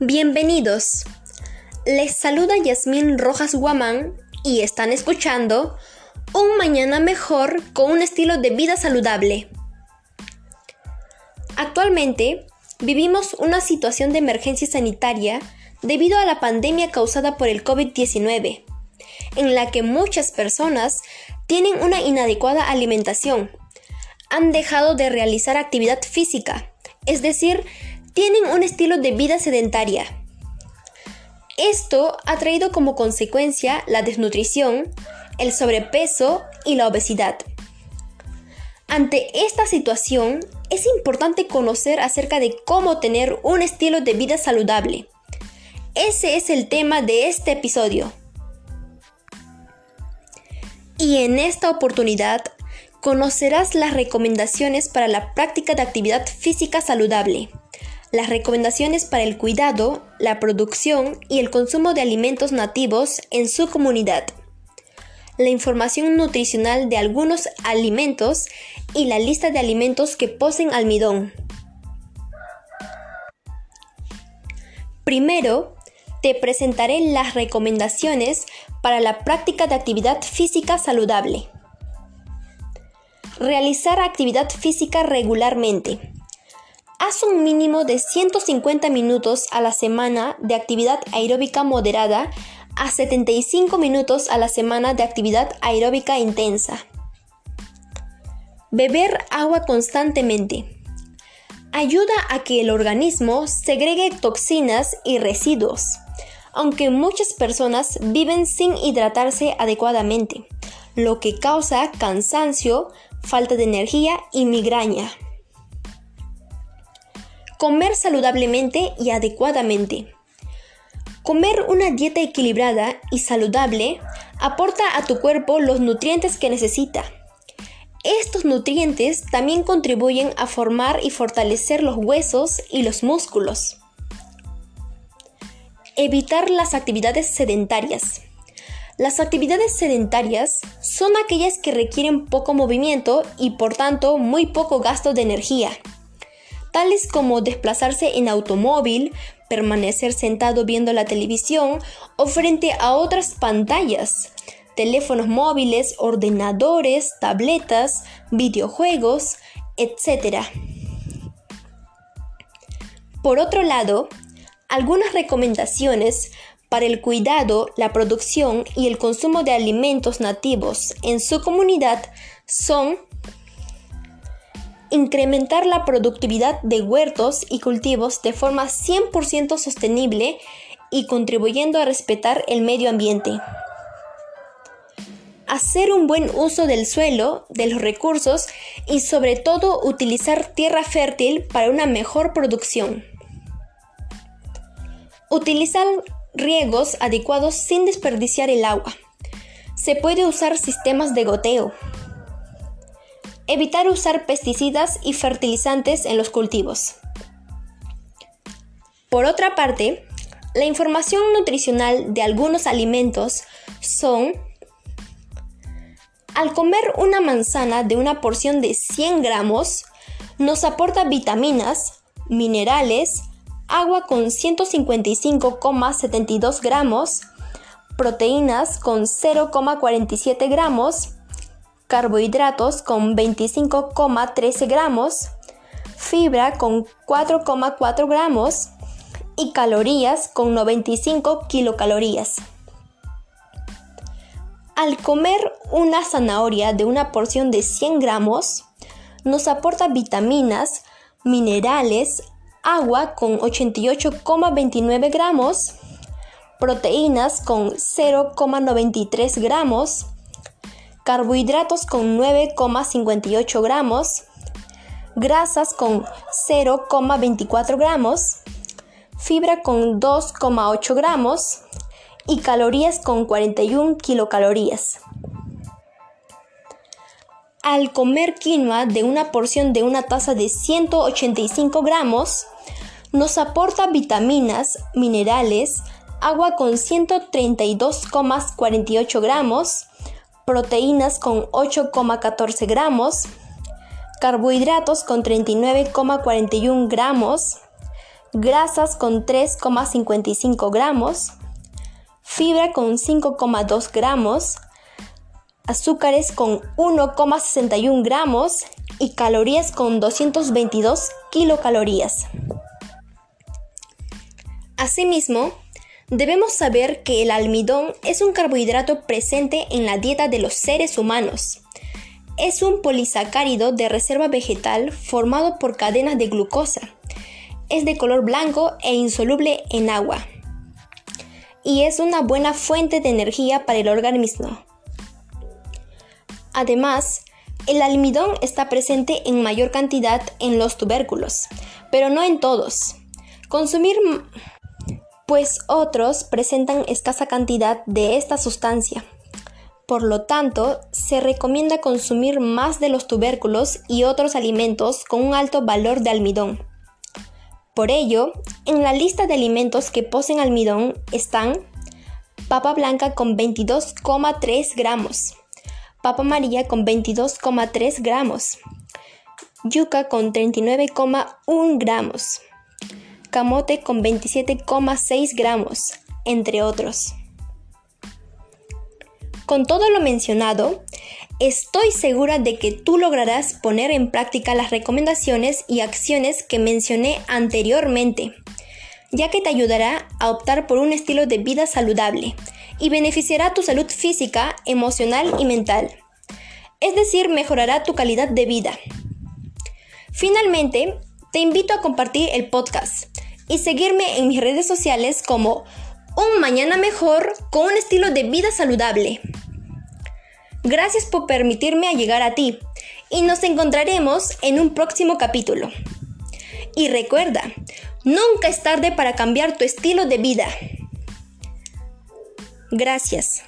Bienvenidos. Les saluda Yasmín Rojas Guamán y están escuchando Un Mañana Mejor con un estilo de vida saludable. Actualmente vivimos una situación de emergencia sanitaria debido a la pandemia causada por el COVID-19, en la que muchas personas tienen una inadecuada alimentación, han dejado de realizar actividad física, es decir, tienen un estilo de vida sedentaria. Esto ha traído como consecuencia la desnutrición, el sobrepeso y la obesidad. Ante esta situación, es importante conocer acerca de cómo tener un estilo de vida saludable. Ese es el tema de este episodio. Y en esta oportunidad conocerás las recomendaciones para la práctica de actividad física saludable las recomendaciones para el cuidado, la producción y el consumo de alimentos nativos en su comunidad, la información nutricional de algunos alimentos y la lista de alimentos que poseen almidón. Primero, te presentaré las recomendaciones para la práctica de actividad física saludable. Realizar actividad física regularmente. Haz un mínimo de 150 minutos a la semana de actividad aeróbica moderada a 75 minutos a la semana de actividad aeróbica intensa. Beber agua constantemente. Ayuda a que el organismo segregue toxinas y residuos, aunque muchas personas viven sin hidratarse adecuadamente, lo que causa cansancio, falta de energía y migraña. Comer saludablemente y adecuadamente. Comer una dieta equilibrada y saludable aporta a tu cuerpo los nutrientes que necesita. Estos nutrientes también contribuyen a formar y fortalecer los huesos y los músculos. Evitar las actividades sedentarias. Las actividades sedentarias son aquellas que requieren poco movimiento y por tanto muy poco gasto de energía tales como desplazarse en automóvil, permanecer sentado viendo la televisión o frente a otras pantallas, teléfonos móviles, ordenadores, tabletas, videojuegos, etc. Por otro lado, algunas recomendaciones para el cuidado, la producción y el consumo de alimentos nativos en su comunidad son incrementar la productividad de huertos y cultivos de forma 100% sostenible y contribuyendo a respetar el medio ambiente. Hacer un buen uso del suelo, de los recursos y sobre todo utilizar tierra fértil para una mejor producción. Utilizar riegos adecuados sin desperdiciar el agua. Se puede usar sistemas de goteo, Evitar usar pesticidas y fertilizantes en los cultivos. Por otra parte, la información nutricional de algunos alimentos son al comer una manzana de una porción de 100 gramos, nos aporta vitaminas, minerales, agua con 155,72 gramos, proteínas con 0,47 gramos, carbohidratos con 25,13 gramos, fibra con 4,4 gramos y calorías con 95 kilocalorías. Al comer una zanahoria de una porción de 100 gramos, nos aporta vitaminas, minerales, agua con 88,29 gramos, proteínas con 0,93 gramos, carbohidratos con 9,58 gramos, grasas con 0,24 gramos, fibra con 2,8 gramos y calorías con 41 kilocalorías. Al comer quinoa de una porción de una taza de 185 gramos, nos aporta vitaminas, minerales, agua con 132,48 gramos, proteínas con 8,14 gramos, carbohidratos con 39,41 gramos, grasas con 3,55 gramos, fibra con 5,2 gramos, azúcares con 1,61 gramos y calorías con 222 kilocalorías. Asimismo, debemos saber que el almidón es un carbohidrato presente en la dieta de los seres humanos. Es un polisacárido de reserva vegetal formado por cadenas de glucosa. Es de color blanco e insoluble en agua. Y es una buena fuente de energía para el organismo. Además, el almidón está presente en mayor cantidad en los tubérculos, pero no en todos. Consumir pues otros presentan escasa cantidad de esta sustancia. Por lo tanto, se recomienda consumir más de los tubérculos y otros alimentos con un alto valor de almidón. Por ello, en la lista de alimentos que poseen almidón están papa blanca con 22,3 gramos, papa amarilla con 22,3 gramos, yuca con 39,1 gramos, camote con 27,6 gramos, entre otros. Con todo lo mencionado, estoy segura de que tú lograrás poner en práctica las recomendaciones y acciones que mencioné anteriormente, ya que te ayudará a optar por un estilo de vida saludable y beneficiará tu salud física, emocional y mental. Es decir, mejorará tu calidad de vida. Finalmente, te invito a compartir el podcast y seguirme en mis redes sociales como Un Mañana Mejor con un estilo de vida saludable. Gracias por permitirme llegar a ti y nos encontraremos en un próximo capítulo. Y recuerda, nunca es tarde para cambiar tu estilo de vida. Gracias.